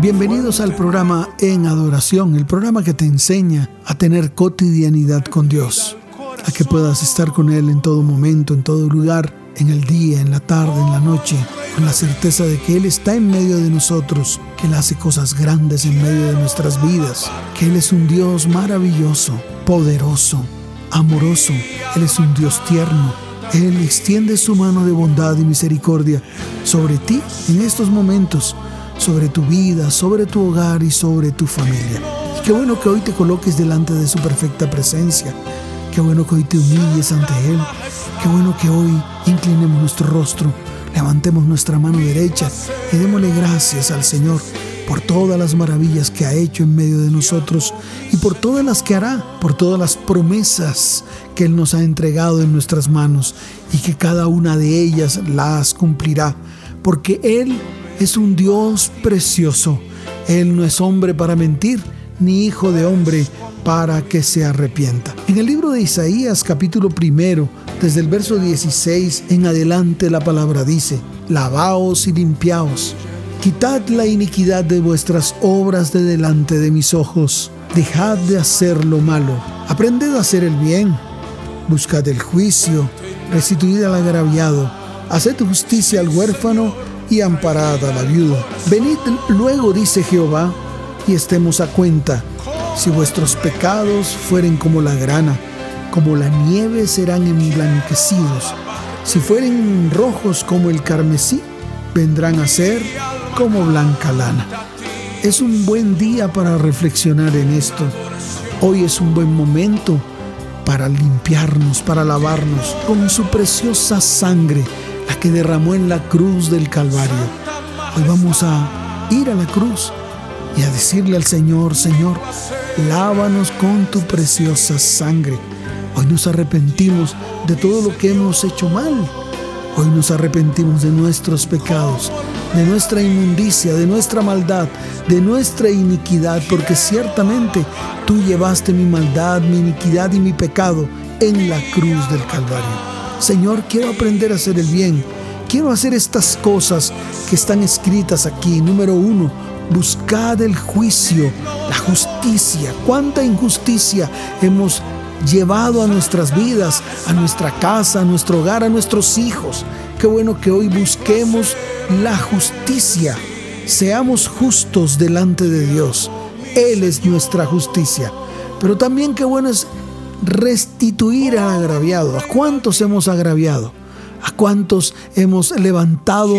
Bienvenidos al programa En Adoración, el programa que te enseña a tener cotidianidad con Dios, a que puedas estar con Él en todo momento, en todo lugar, en el día, en la tarde, en la noche, con la certeza de que Él está en medio de nosotros, que Él hace cosas grandes en medio de nuestras vidas, que Él es un Dios maravilloso, poderoso, amoroso, Él es un Dios tierno. Él extiende su mano de bondad y misericordia sobre ti en estos momentos sobre tu vida, sobre tu hogar y sobre tu familia. Y qué bueno que hoy te coloques delante de su perfecta presencia. Qué bueno que hoy te humilles ante Él. Qué bueno que hoy inclinemos nuestro rostro, levantemos nuestra mano derecha y démosle gracias al Señor por todas las maravillas que ha hecho en medio de nosotros y por todas las que hará, por todas las promesas que Él nos ha entregado en nuestras manos y que cada una de ellas las cumplirá, porque Él es un Dios precioso. Él no es hombre para mentir, ni hijo de hombre para que se arrepienta. En el libro de Isaías capítulo primero, desde el verso 16 en adelante la palabra dice, lavaos y limpiaos, quitad la iniquidad de vuestras obras de delante de mis ojos, dejad de hacer lo malo, aprended a hacer el bien, buscad el juicio, restituid al agraviado, haced justicia al huérfano y amparada la viuda. Venid luego, dice Jehová, y estemos a cuenta. Si vuestros pecados fueren como la grana, como la nieve serán emblanquecidos. Si fueren rojos como el carmesí, vendrán a ser como blanca lana. Es un buen día para reflexionar en esto. Hoy es un buen momento para limpiarnos, para lavarnos con su preciosa sangre la que derramó en la cruz del Calvario. Hoy vamos a ir a la cruz y a decirle al Señor, Señor, lávanos con tu preciosa sangre. Hoy nos arrepentimos de todo lo que hemos hecho mal. Hoy nos arrepentimos de nuestros pecados, de nuestra inmundicia, de nuestra maldad, de nuestra iniquidad, porque ciertamente tú llevaste mi maldad, mi iniquidad y mi pecado en la cruz del Calvario. Señor, quiero aprender a hacer el bien. Quiero hacer estas cosas que están escritas aquí. Número uno, buscad el juicio, la justicia. ¿Cuánta injusticia hemos llevado a nuestras vidas, a nuestra casa, a nuestro hogar, a nuestros hijos? Qué bueno que hoy busquemos la justicia. Seamos justos delante de Dios. Él es nuestra justicia. Pero también qué bueno es restituir al agraviado. ¿A cuántos hemos agraviado? ¿A cuántos hemos levantado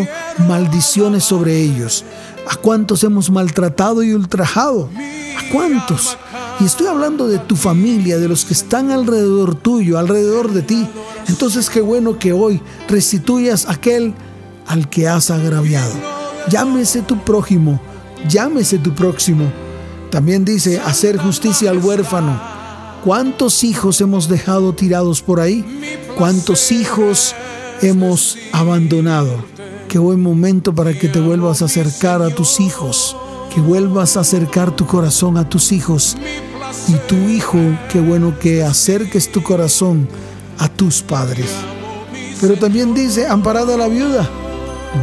maldiciones sobre ellos? ¿A cuántos hemos maltratado y ultrajado? ¿A cuántos? Y estoy hablando de tu familia, de los que están alrededor tuyo, alrededor de ti. Entonces qué bueno que hoy restituyas aquel al que has agraviado. Llámese tu prójimo, llámese tu próximo. También dice hacer justicia al huérfano ¿Cuántos hijos hemos dejado tirados por ahí? ¿Cuántos hijos hemos abandonado? Qué buen momento para que te vuelvas a acercar a tus hijos, que vuelvas a acercar tu corazón a tus hijos. Y tu hijo, qué bueno que acerques tu corazón a tus padres. Pero también dice, amparada la viuda.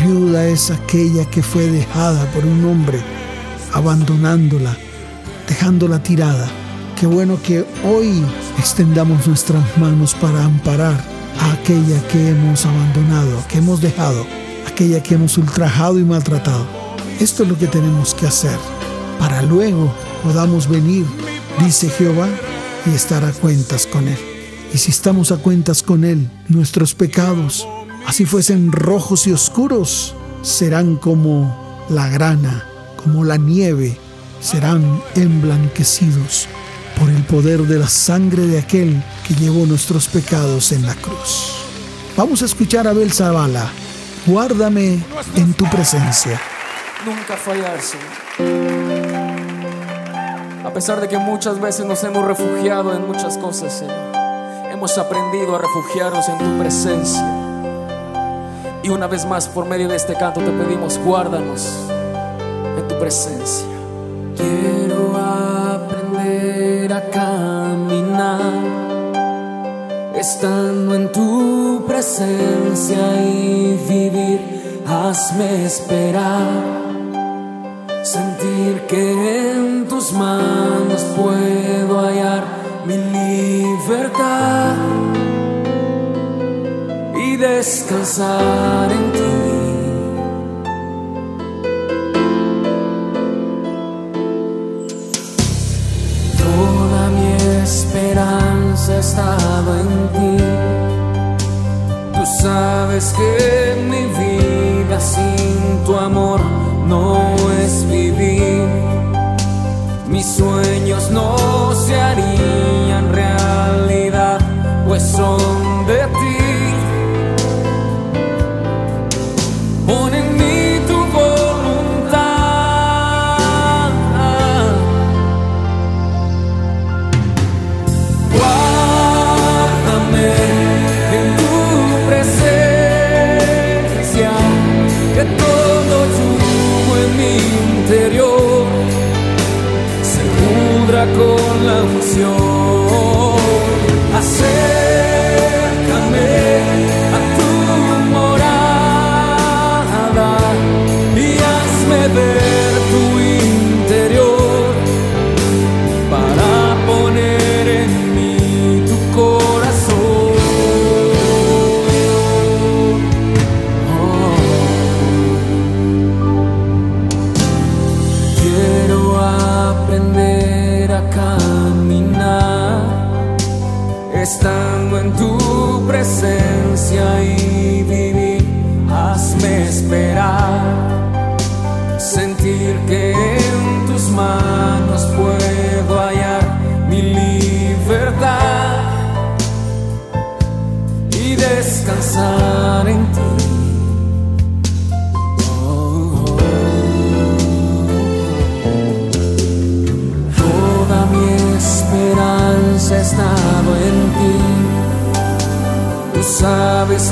Viuda es aquella que fue dejada por un hombre, abandonándola, dejándola tirada. Qué bueno que hoy extendamos nuestras manos para amparar a aquella que hemos abandonado, que hemos dejado, aquella que hemos ultrajado y maltratado. Esto es lo que tenemos que hacer para luego podamos venir, dice Jehová, y estar a cuentas con Él. Y si estamos a cuentas con Él, nuestros pecados, así fuesen rojos y oscuros, serán como la grana, como la nieve, serán emblanquecidos por el poder de la sangre de aquel que llevó nuestros pecados en la cruz. Vamos a escuchar a Abel Zavala guárdame en tu presencia. Nunca fallar, Señor. A pesar de que muchas veces nos hemos refugiado en muchas cosas, Señor, hemos aprendido a refugiarnos en tu presencia. Y una vez más, por medio de este canto, te pedimos, guárdanos en tu presencia. Caminar estando en tu presencia y vivir, hazme esperar, sentir que en tus manos puedo hallar mi libertad y descansar en ti. Esperanza estaba en ti. Tú sabes que mi vida sin tu amor no es vivir. Mis sueños no se harían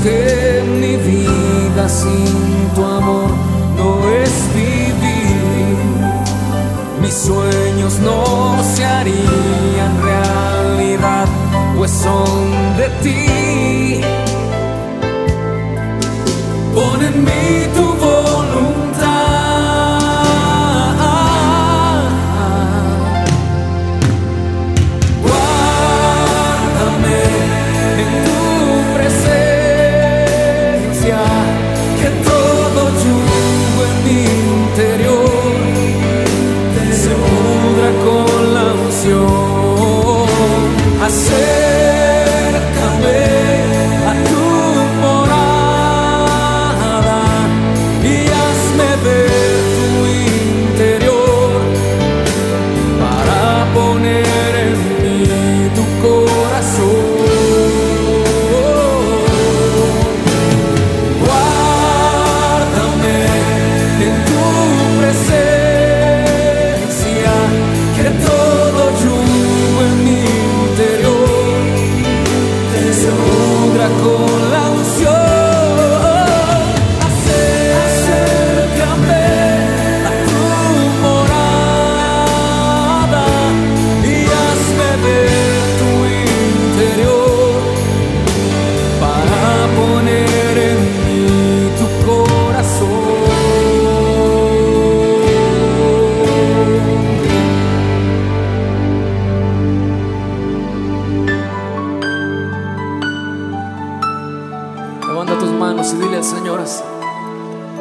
que mi vida sin tu amor no es vivir. Mis sueños no se harían realidad, pues son de ti. Pon en mí tu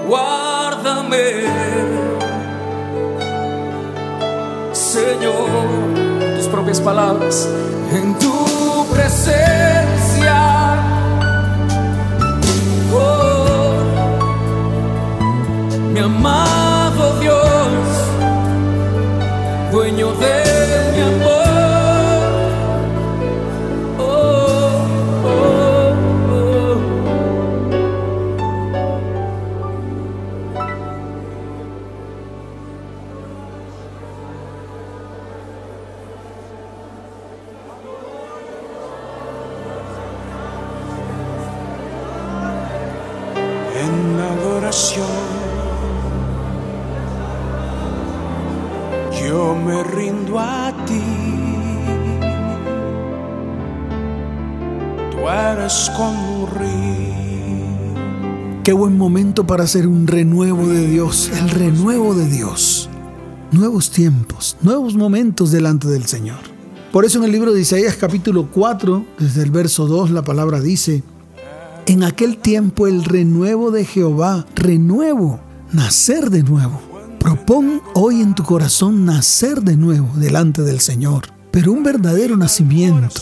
Guárdame, Señor, tus propias palabras en tu presencia. Oh, mi amado Qué buen momento para hacer un renuevo de Dios, el renuevo de Dios. Nuevos tiempos, nuevos momentos delante del Señor. Por eso en el libro de Isaías capítulo 4, desde el verso 2, la palabra dice, en aquel tiempo el renuevo de Jehová, renuevo, nacer de nuevo. Propón hoy en tu corazón nacer de nuevo delante del Señor, pero un verdadero nacimiento.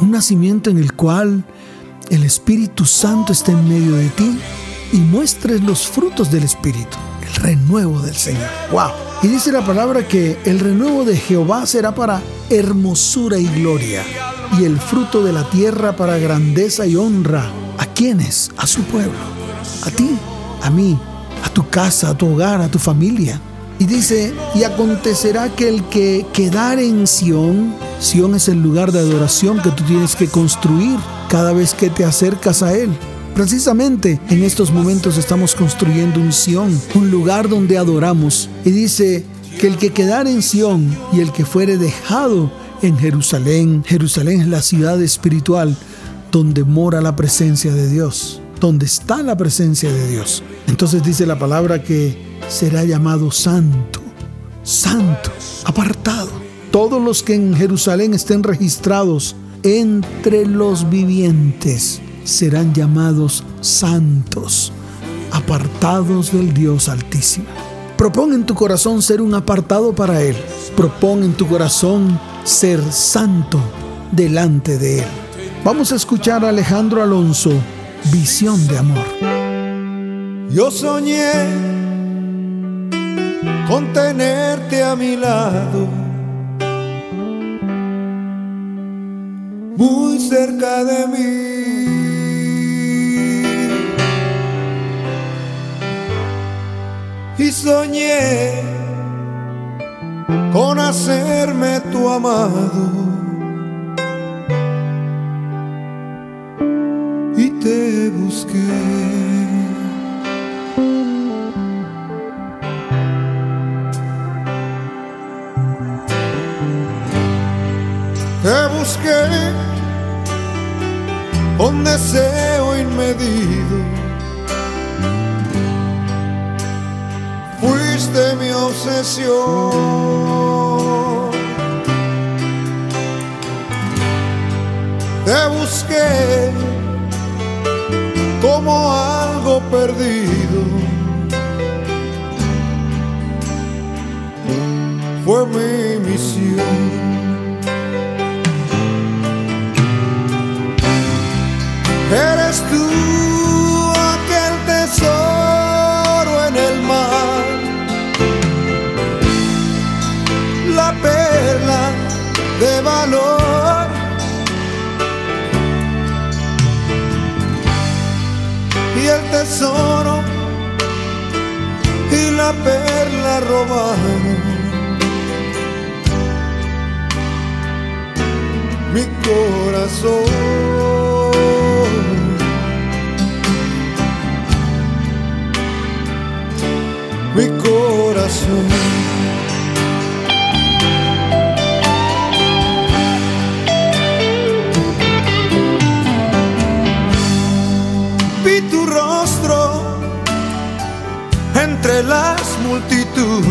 Un nacimiento en el cual el Espíritu Santo esté en medio de ti y muestres los frutos del Espíritu, el renuevo del Señor. ¡Wow! Y dice la palabra que el renuevo de Jehová será para hermosura y gloria, y el fruto de la tierra para grandeza y honra. ¿A quiénes? A su pueblo. A ti, a mí, a tu casa, a tu hogar, a tu familia. Y dice, y acontecerá que el que quedare en Sión, Sión es el lugar de adoración que tú tienes que construir cada vez que te acercas a Él. Precisamente en estos momentos estamos construyendo un Sión, un lugar donde adoramos. Y dice que el que quedare en Sión y el que fuere dejado en Jerusalén, Jerusalén es la ciudad espiritual donde mora la presencia de Dios donde está la presencia de Dios. Entonces dice la palabra que será llamado santo, santo, apartado. Todos los que en Jerusalén estén registrados entre los vivientes serán llamados santos, apartados del Dios Altísimo. Propón en tu corazón ser un apartado para Él. Propón en tu corazón ser santo delante de Él. Vamos a escuchar a Alejandro Alonso Visión de amor. Yo soñé con tenerte a mi lado, muy cerca de mí. Y soñé con hacerme tu amado te busqué. Busqué con deseo inmedido. Fuiste mi obsesión. Te busqué como algo perdido. Fue mi misión. Tú aquel tesoro en el mar, la perla de valor. El tesoro y la perla robaron. Mi corazón. Mi corazón. entre las multitudes.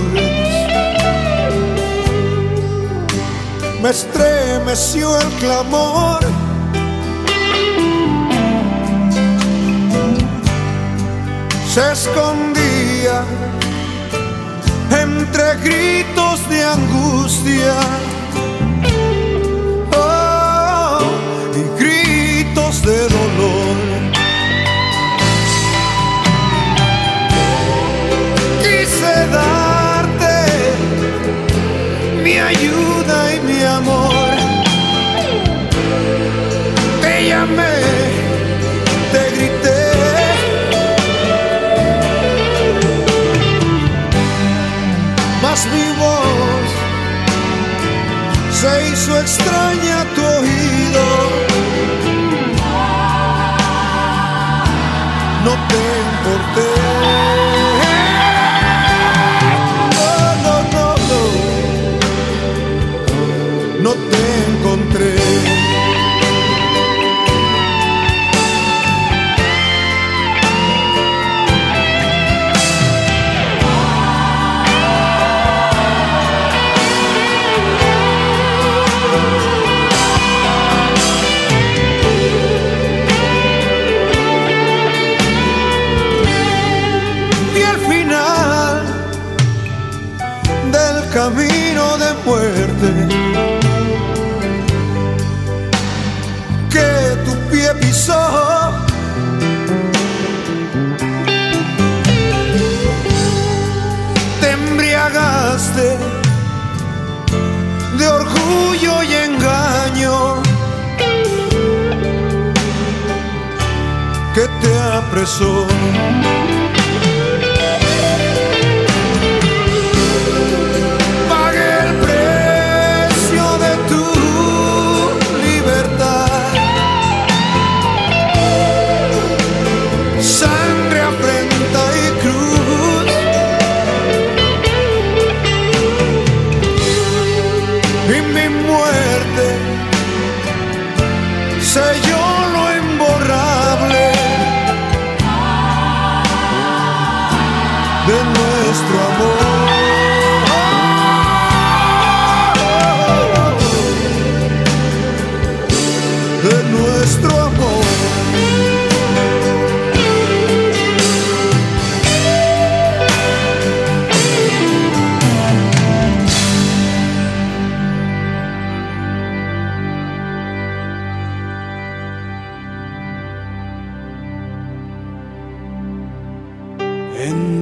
Me estremeció el clamor. Se escondía entre gritos de angustia. Oh, y gritos de dolor. darte mi ayuda y mi amor. Te llamé, se hizo extraña tu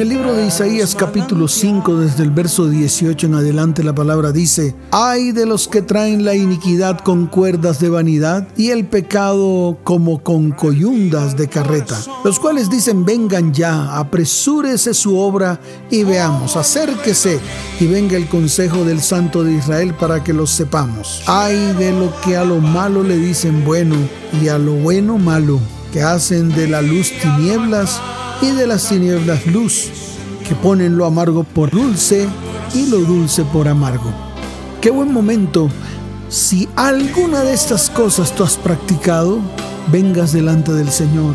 el libro de Isaías capítulo 5, desde el verso 18 en adelante, la palabra dice, Ay de los que traen la iniquidad con cuerdas de vanidad y el pecado como con coyundas de carreta, los cuales dicen, vengan ya, apresúrese su obra y veamos, acérquese y venga el consejo del Santo de Israel para que lo sepamos. Ay de lo que a lo malo le dicen bueno y a lo bueno malo, que hacen de la luz tinieblas y de las tinieblas luz, que ponen lo amargo por dulce y lo dulce por amargo. Qué buen momento. Si alguna de estas cosas tú has practicado, vengas delante del Señor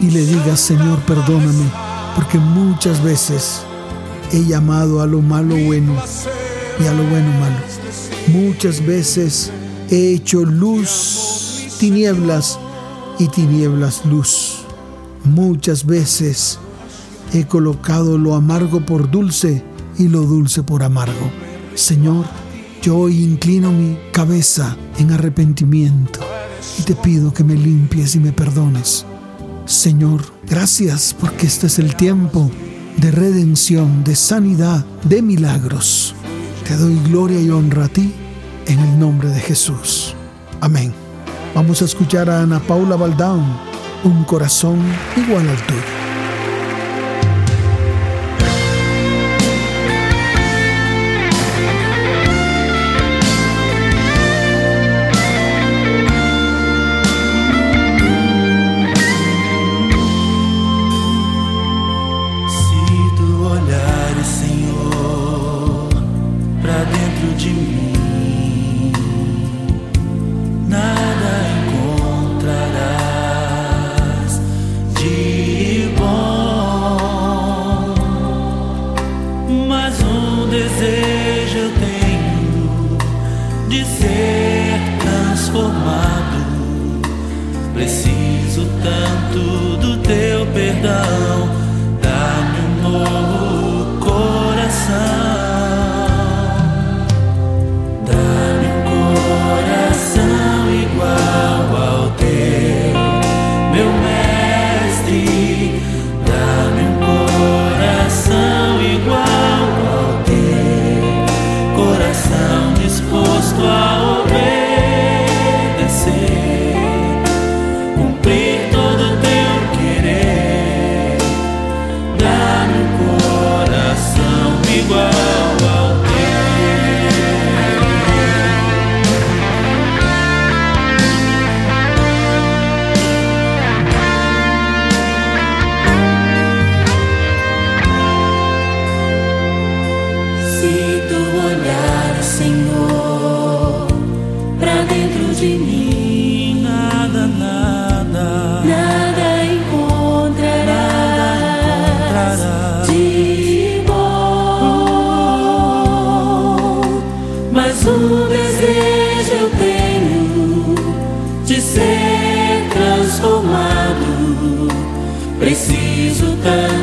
y le digas, Señor, perdóname, porque muchas veces he llamado a lo malo bueno y a lo bueno malo. Muchas veces he hecho luz, tinieblas y tinieblas luz. Muchas veces he colocado lo amargo por dulce y lo dulce por amargo. Señor, yo hoy inclino mi cabeza en arrepentimiento y te pido que me limpies y me perdones. Señor, gracias porque este es el tiempo de redención, de sanidad, de milagros. Te doy gloria y honra a ti en el nombre de Jesús. Amén. Vamos a escuchar a Ana Paula Baldaun un corazón igual al tuyo. Nosso desejo eu tenho de ser transformado. Preciso tanto.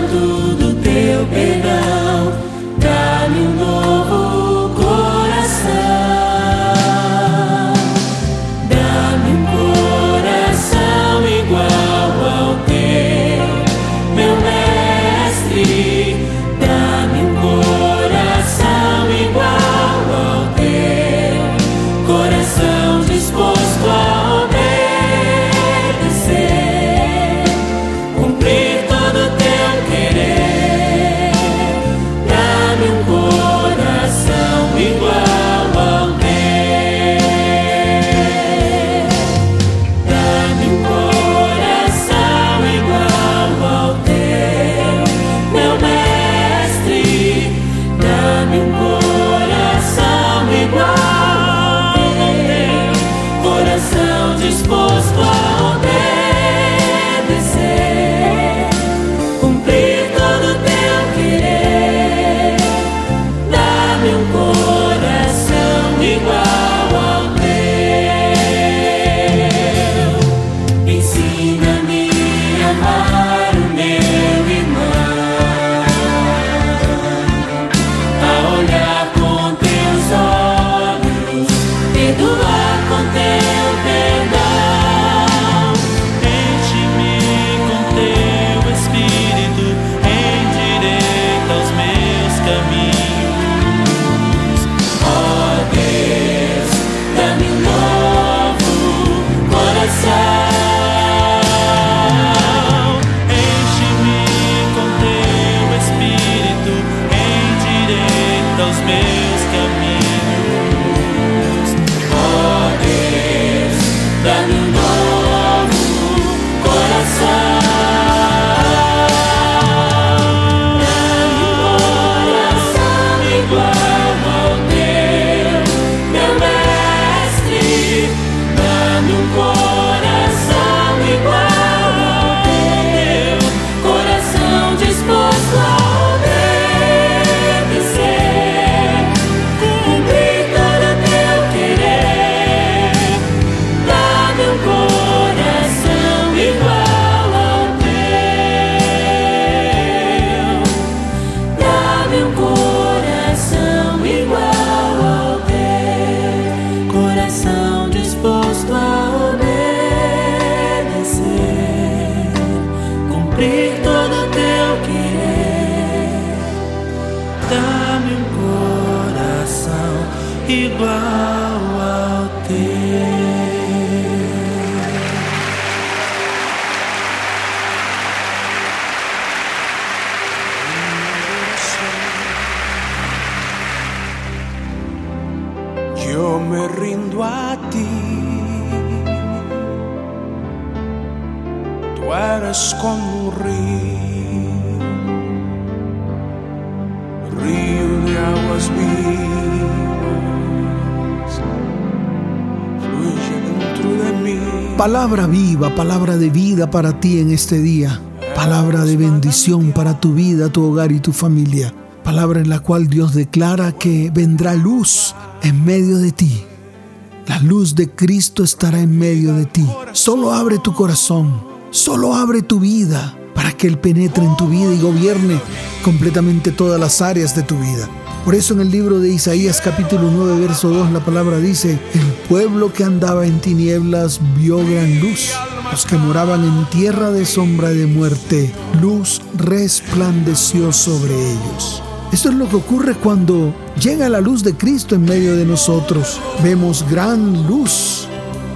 Para ti en este día. Palabra de bendición para tu vida, tu hogar y tu familia. Palabra en la cual Dios declara que vendrá luz en medio de ti. La luz de Cristo estará en medio de ti. Solo abre tu corazón, solo abre tu vida para que Él penetre en tu vida y gobierne completamente todas las áreas de tu vida. Por eso en el libro de Isaías capítulo 9 verso 2 la palabra dice, el pueblo que andaba en tinieblas vio gran luz, los que moraban en tierra de sombra de muerte, luz resplandeció sobre ellos. Esto es lo que ocurre cuando llega la luz de Cristo en medio de nosotros. Vemos gran luz.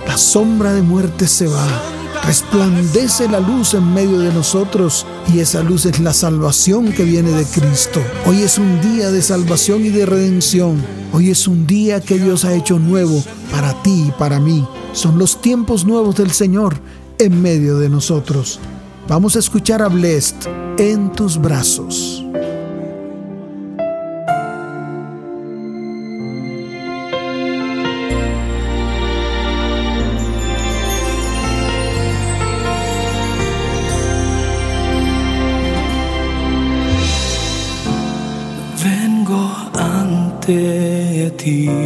La sombra de muerte se va resplandece la luz en medio de nosotros y esa luz es la salvación que viene de Cristo. Hoy es un día de salvación y de redención. Hoy es un día que Dios ha hecho nuevo para ti y para mí. Son los tiempos nuevos del Señor en medio de nosotros. Vamos a escuchar a Blessed en tus brazos. ti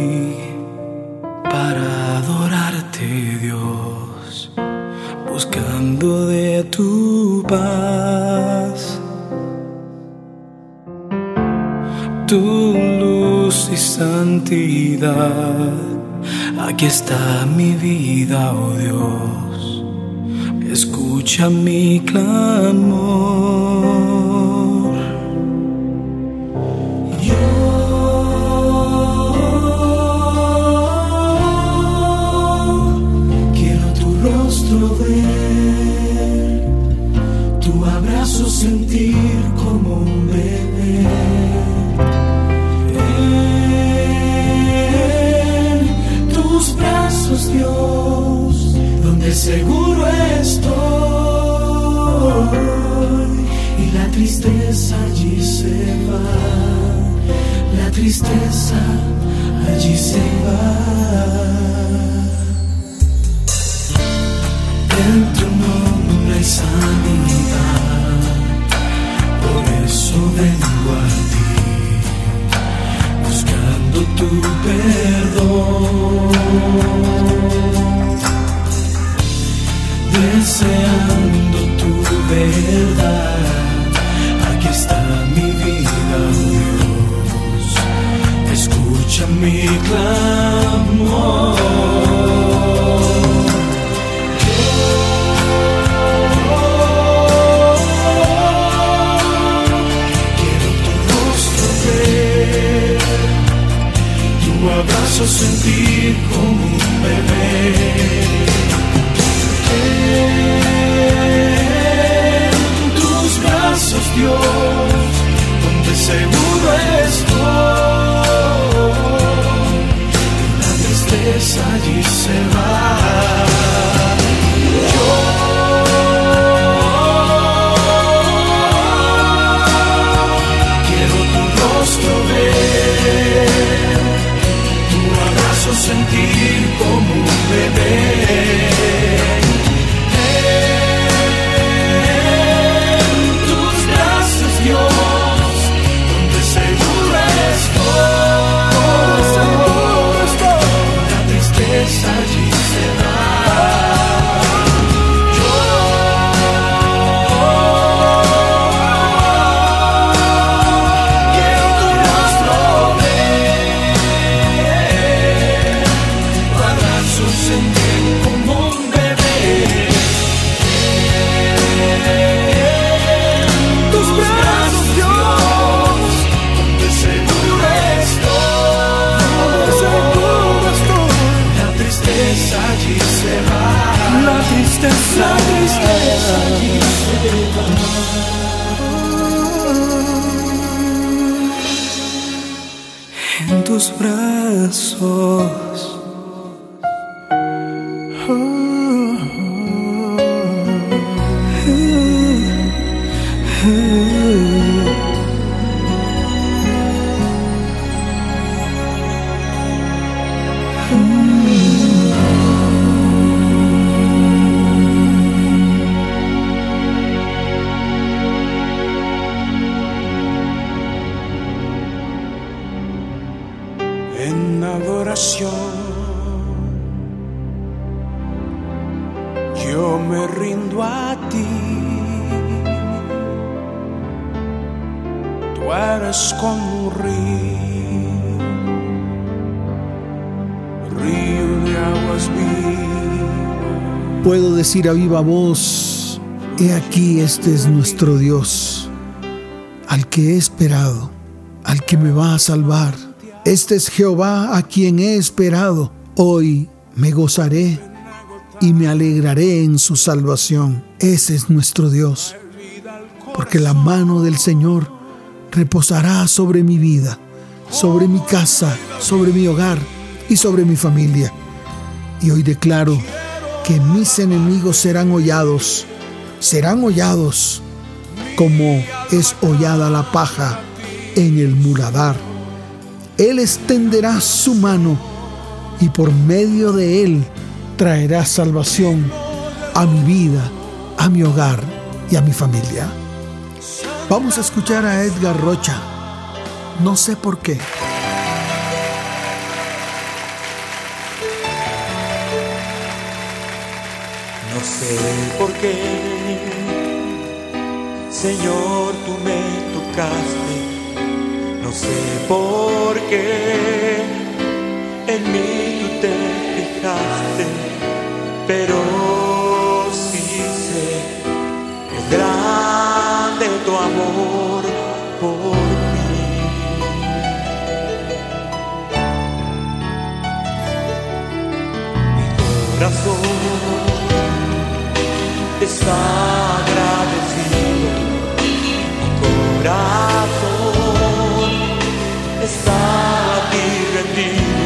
aquí está mi vida, oh Dios, escucha mi clamor. Tristeza a viva voz, he aquí este es nuestro Dios, al que he esperado, al que me va a salvar. Este es Jehová a quien he esperado. Hoy me gozaré y me alegraré en su salvación. Ese es nuestro Dios, porque la mano del Señor reposará sobre mi vida, sobre mi casa, sobre mi hogar y sobre mi familia. Y hoy declaro que mis enemigos serán hollados, serán hollados como es hollada la paja en el muladar. Él extenderá su mano y por medio de él traerá salvación a mi vida, a mi hogar y a mi familia. Vamos a escuchar a Edgar Rocha. No sé por qué. Sé por qué, Señor, tú me tocaste. No sé por qué en mí tú te fijaste, pero sí sé que es grande tu amor por mí. Mi corazón está agradecido, mi corazón está aquí rendido,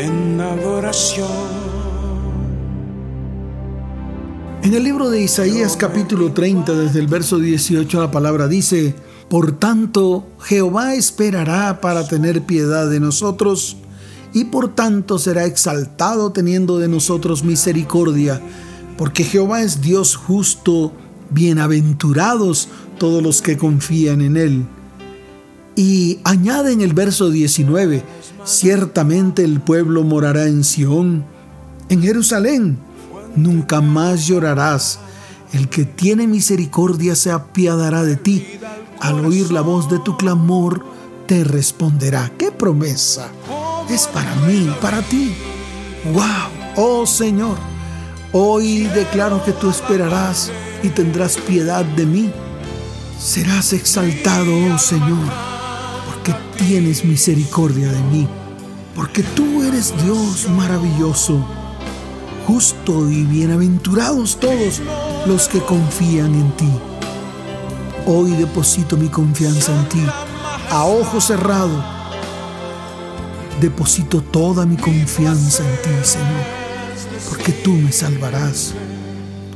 en adoración. En el libro de Isaías capítulo 30, desde el verso 18, la palabra dice, Por tanto, Jehová esperará para tener piedad de nosotros, y por tanto será exaltado teniendo de nosotros misericordia, porque Jehová es Dios justo, bienaventurados todos los que confían en Él. Y añade en el verso 19, ciertamente el pueblo morará en Sión, en Jerusalén, nunca más llorarás. El que tiene misericordia se apiadará de ti. Al oír la voz de tu clamor, te responderá. ¡Qué promesa! Es para mí, para ti. ¡Wow! Oh Señor, hoy declaro que tú esperarás y tendrás piedad de mí. Serás exaltado, oh Señor tienes misericordia de mí, porque tú eres Dios maravilloso, justo y bienaventurados todos los que confían en ti. Hoy deposito mi confianza en ti, a ojo cerrado. Deposito toda mi confianza en ti, Señor, porque tú me salvarás,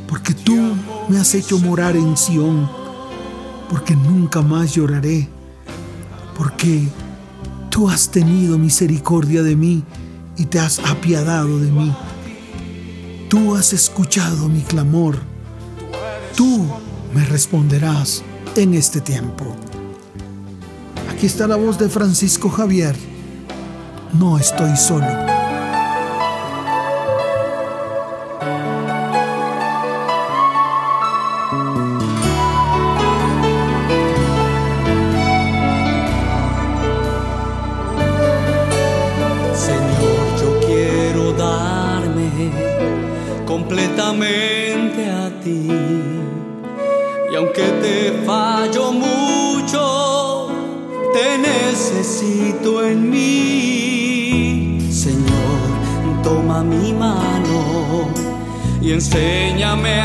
porque tú me has hecho morar en Sión, porque nunca más lloraré porque tú has tenido misericordia de mí y te has apiadado de mí. Tú has escuchado mi clamor. Tú me responderás en este tiempo. Aquí está la voz de Francisco Javier. No estoy solo. Vivir.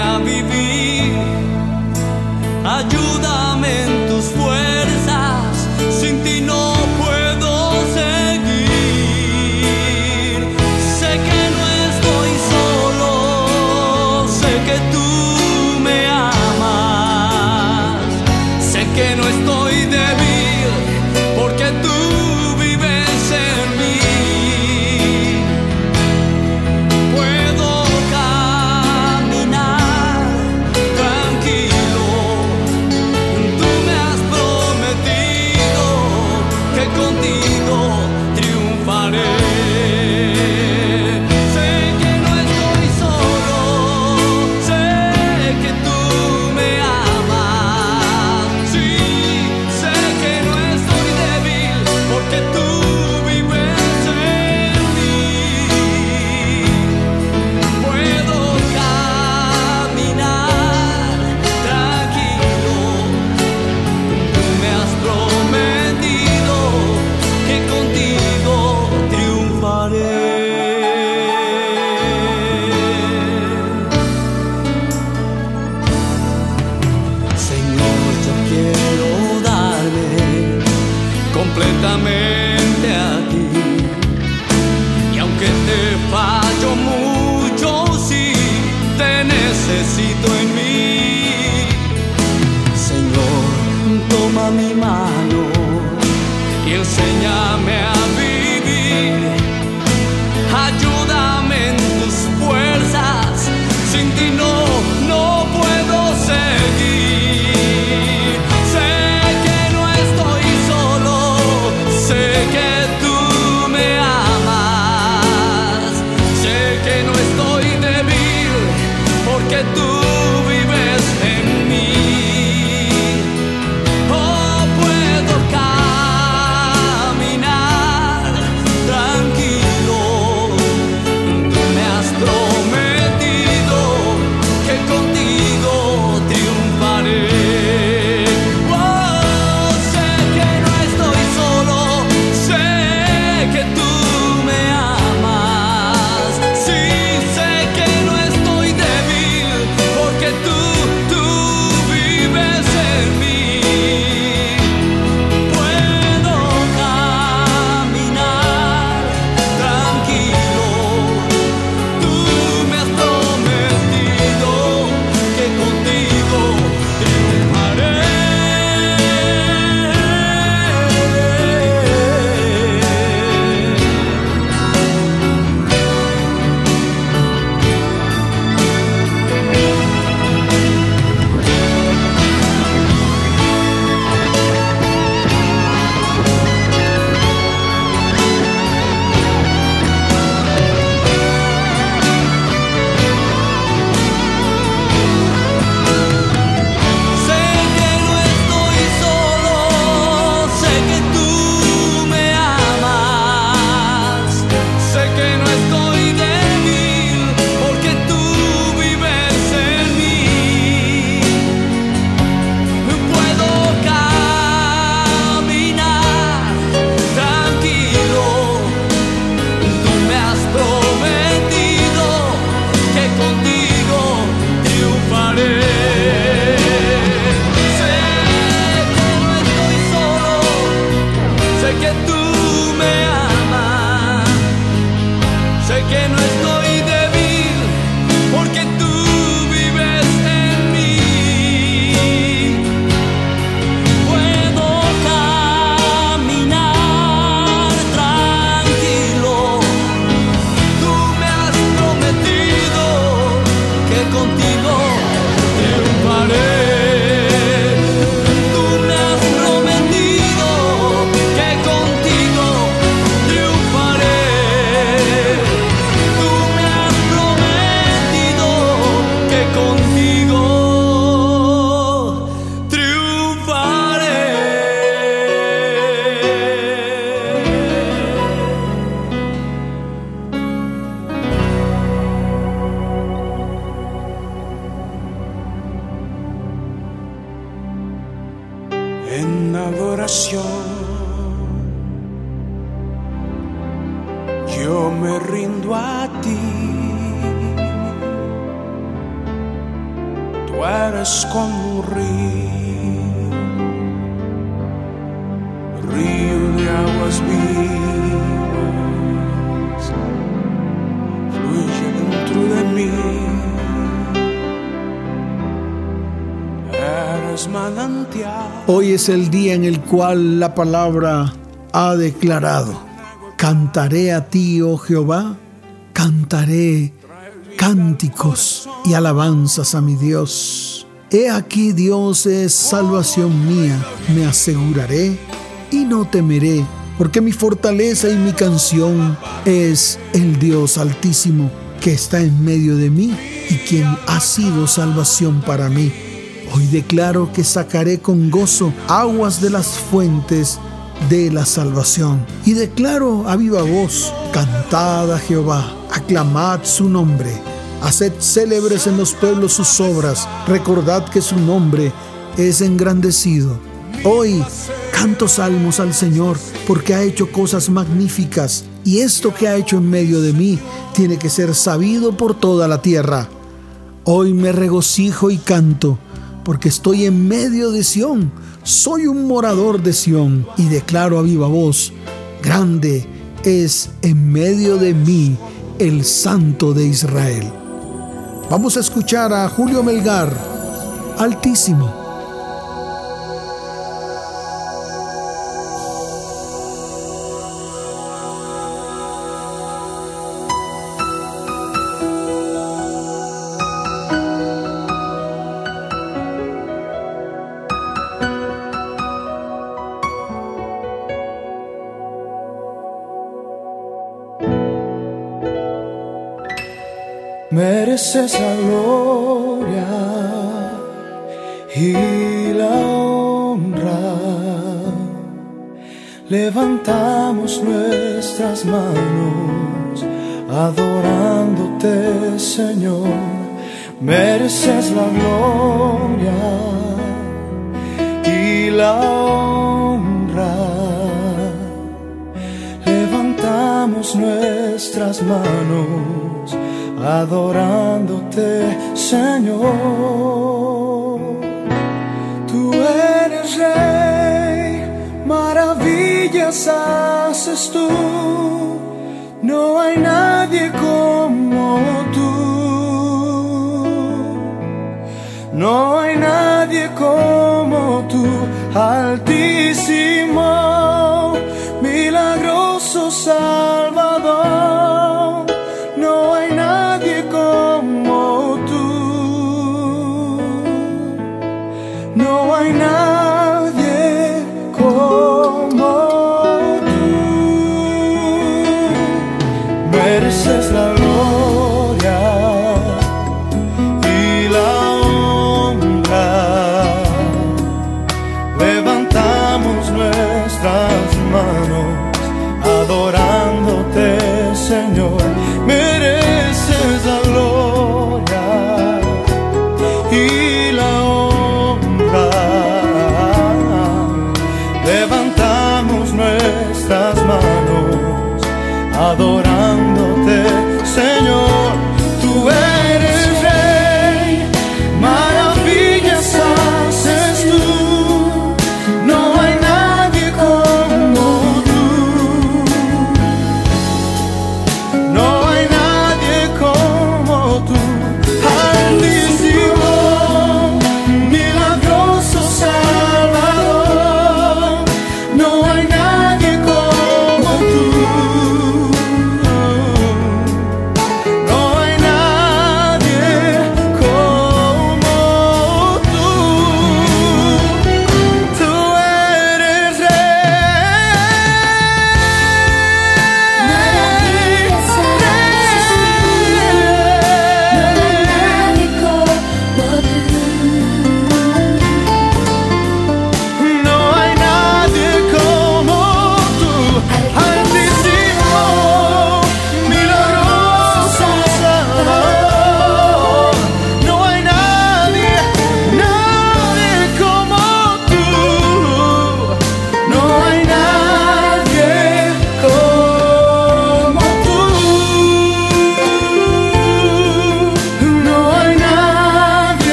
Hoy es el día en el cual la palabra ha declarado, cantaré a ti, oh Jehová, cantaré cánticos y alabanzas a mi Dios. He aquí Dios es salvación mía, me aseguraré y no temeré, porque mi fortaleza y mi canción es el Dios altísimo que está en medio de mí y quien ha sido salvación para mí. Hoy declaro que sacaré con gozo aguas de las fuentes de la salvación. Y declaro a viva voz, cantad a Jehová, aclamad su nombre, haced célebres en los pueblos sus obras, recordad que su nombre es engrandecido. Hoy canto salmos al Señor porque ha hecho cosas magníficas y esto que ha hecho en medio de mí tiene que ser sabido por toda la tierra. Hoy me regocijo y canto porque estoy en medio de Sión soy un morador de Sión y declaro a viva voz, grande es en medio de mí el Santo de Israel. Vamos a escuchar a Julio Melgar, Altísimo. Adorándote, Señor. Mereces la gloria y la honra. Levantamos nuestras manos adorándote, Señor. Tú eres rey, maravillas haces tú. No hay nadie como tú. No hay nadie como tú, altísimo,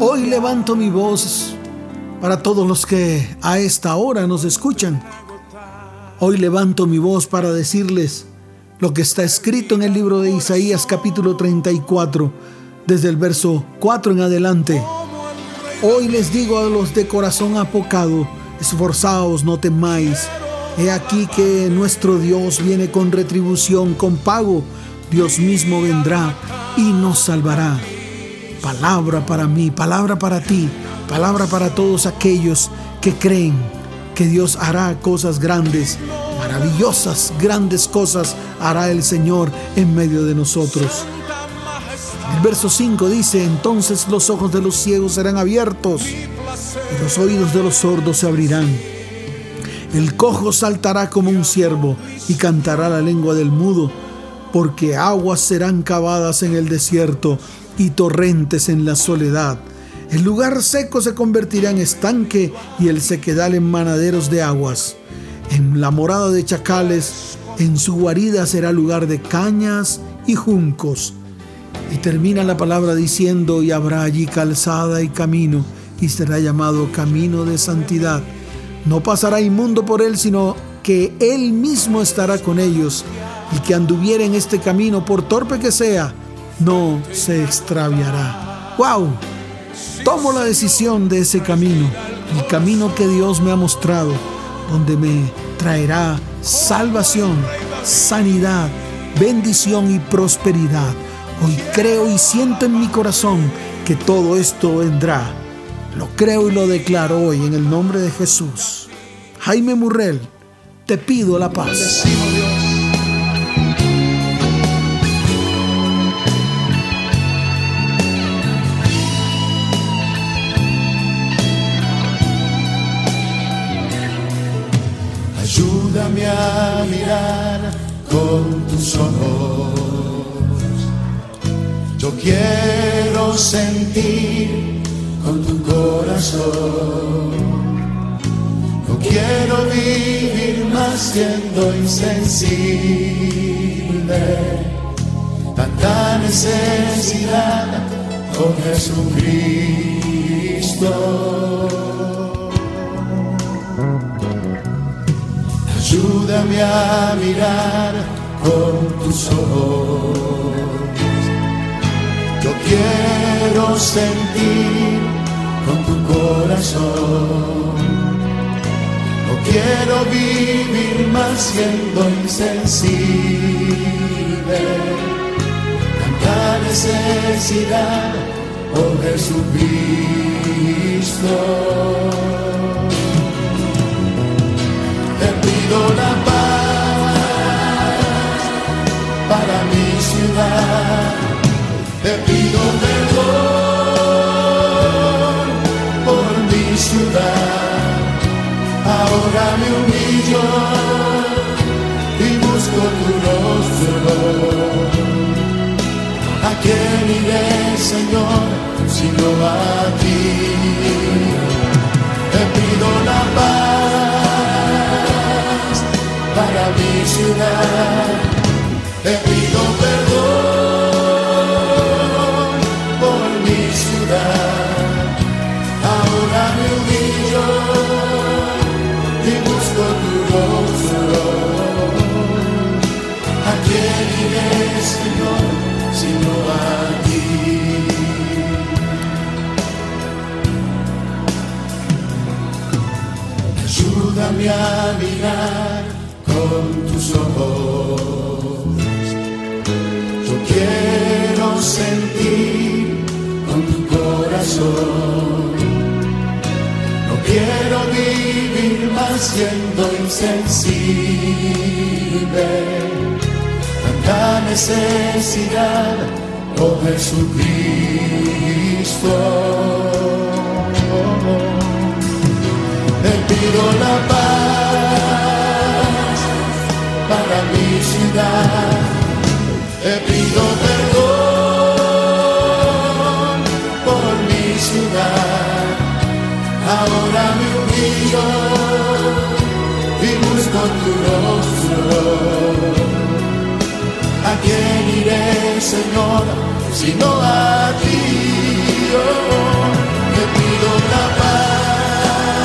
Hoy levanto mi voz para todos los que a esta hora nos escuchan. Hoy levanto mi voz para decirles lo que está escrito en el libro de Isaías capítulo 34, desde el verso 4 en adelante. Hoy les digo a los de corazón apocado, esforzaos, no temáis. He aquí que nuestro Dios viene con retribución, con pago. Dios mismo vendrá y nos salvará. Palabra para mí, palabra para ti, palabra para todos aquellos que creen que Dios hará cosas grandes, maravillosas, grandes cosas hará el Señor en medio de nosotros. El verso 5 dice, entonces los ojos de los ciegos serán abiertos y los oídos de los sordos se abrirán. El cojo saltará como un ciervo y cantará la lengua del mudo, porque aguas serán cavadas en el desierto y torrentes en la soledad. El lugar seco se convertirá en estanque y el sequedal en manaderos de aguas. En la morada de chacales, en su guarida será lugar de cañas y juncos. Y termina la palabra diciendo, y habrá allí calzada y camino, y será llamado camino de santidad. No pasará inmundo por él, sino que él mismo estará con ellos. Y que anduviera en este camino, por torpe que sea, no se extraviará. ¡Wow! Tomo la decisión de ese camino, el camino que Dios me ha mostrado, donde me traerá salvación, sanidad, bendición y prosperidad. Hoy creo y siento en mi corazón que todo esto vendrá. Lo creo y lo declaro hoy en el nombre de Jesús. Jaime Murrell, te pido la paz. Ayúdame a mirar con tus ojos. Yo quiero sentir con tu corazón. No quiero vivir más siendo insensible. Tanta necesidad con Jesucristo. Ayúdame a mirar con tus ojos. Yo quiero sentir con tu corazón. No quiero vivir más siendo insensible. Tanta necesidad, oh Jesucristo. Pido la paz para mi ciudad. Te pido perdón por mi ciudad. Ahora me humillo y busco tu rostro. ¿A quién iré, Señor, sino a ti? Mi ciudad. Te con tus ojos. Yo quiero sentir con tu corazón. No quiero vivir más siendo insensible. Tanta necesidad, oh Jesucristo. la paz para mi ciudad. Te pido perdón por mi ciudad. Ahora me humillo y busco tu rostro. ¿A quién iré, Señor, sino a ti? Oh, te pido la paz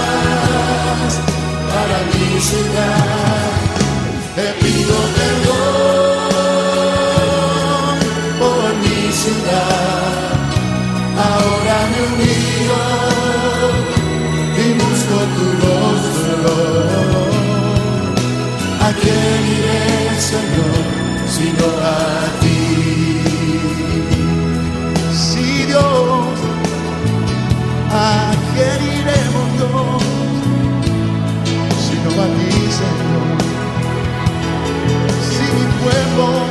para mi ciudad. Te pido Si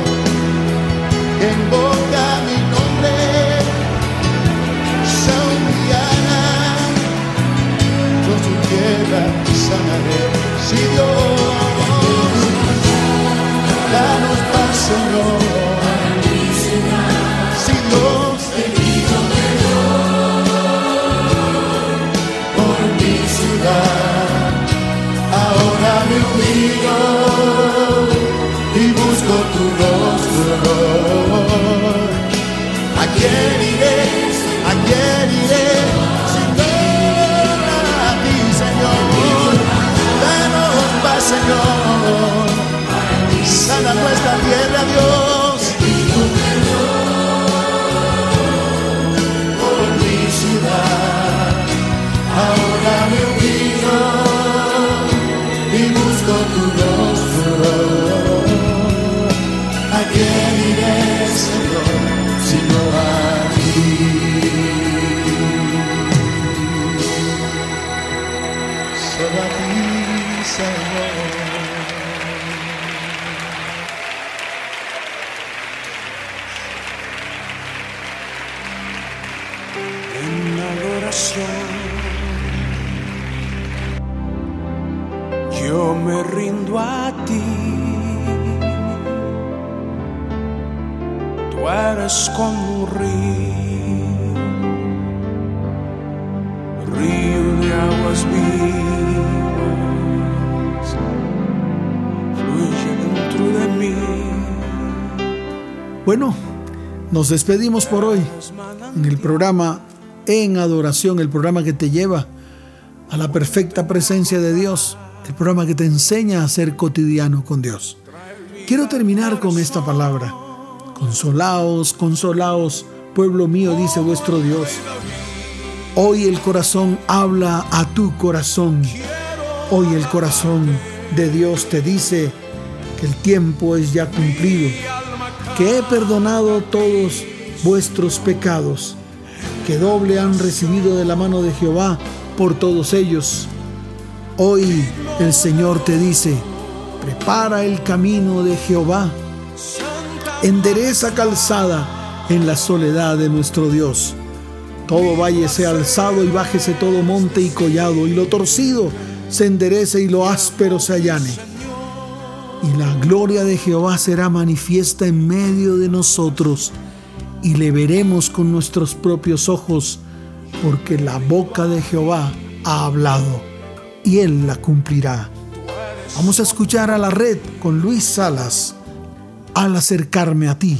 despedimos por hoy en el programa En Adoración, el programa que te lleva a la perfecta presencia de Dios, el programa que te enseña a ser cotidiano con Dios. Quiero terminar con esta palabra. Consolaos, consolaos, pueblo mío, dice vuestro Dios. Hoy el corazón habla a tu corazón. Hoy el corazón de Dios te dice que el tiempo es ya cumplido, que he perdonado todos vuestros pecados, que doble han recibido de la mano de Jehová por todos ellos. Hoy el Señor te dice, prepara el camino de Jehová, endereza calzada en la soledad de nuestro Dios. Todo valle sea alzado y bájese todo monte y collado, y lo torcido se enderece y lo áspero se allane. Y la gloria de Jehová será manifiesta en medio de nosotros, y le veremos con nuestros propios ojos, porque la boca de Jehová ha hablado, y él la cumplirá. Vamos a escuchar a la red con Luis Salas al acercarme a ti.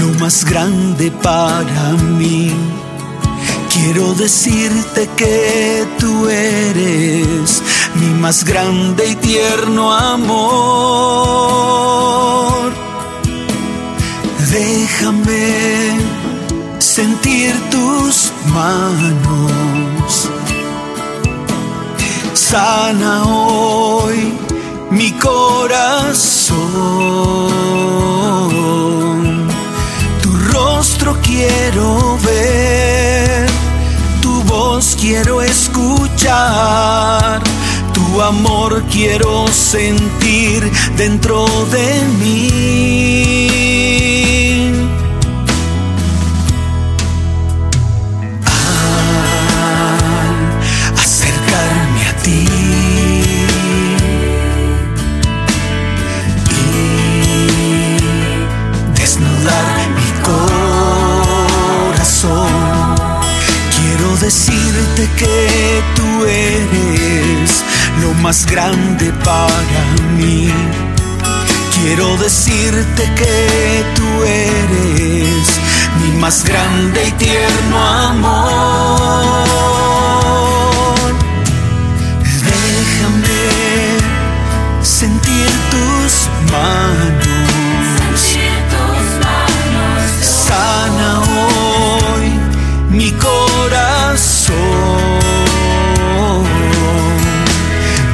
Lo más grande para mí. Quiero decirte que tú eres mi más grande y tierno amor. Déjame sentir tus manos. Sana hoy mi corazón. Quiero ver, tu voz quiero escuchar, tu amor quiero sentir dentro de mí. Decirte que tú eres lo más grande para mí. Quiero decirte que tú eres mi más grande y tierno amor.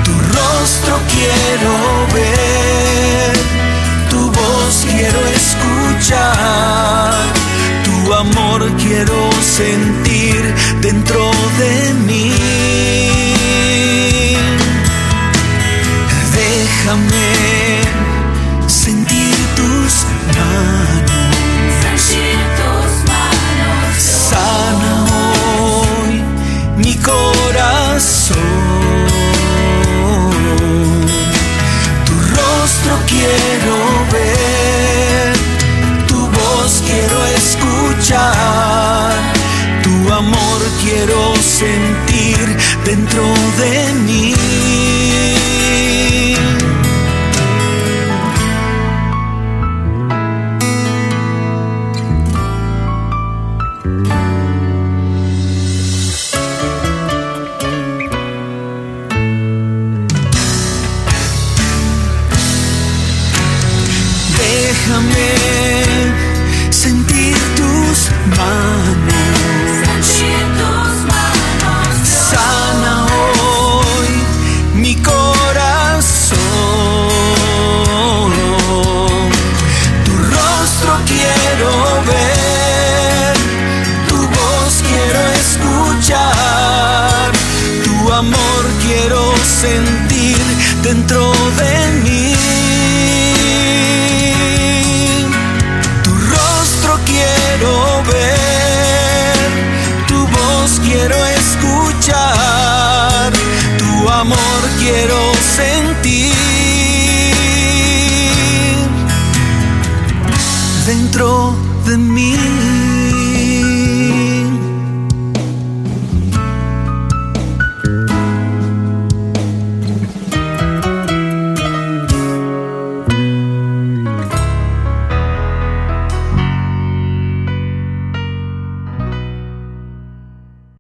Tu rostro quiero ver, tu voz quiero escuchar, tu amor quiero sentir dentro de mí. Déjame sentir tus manos.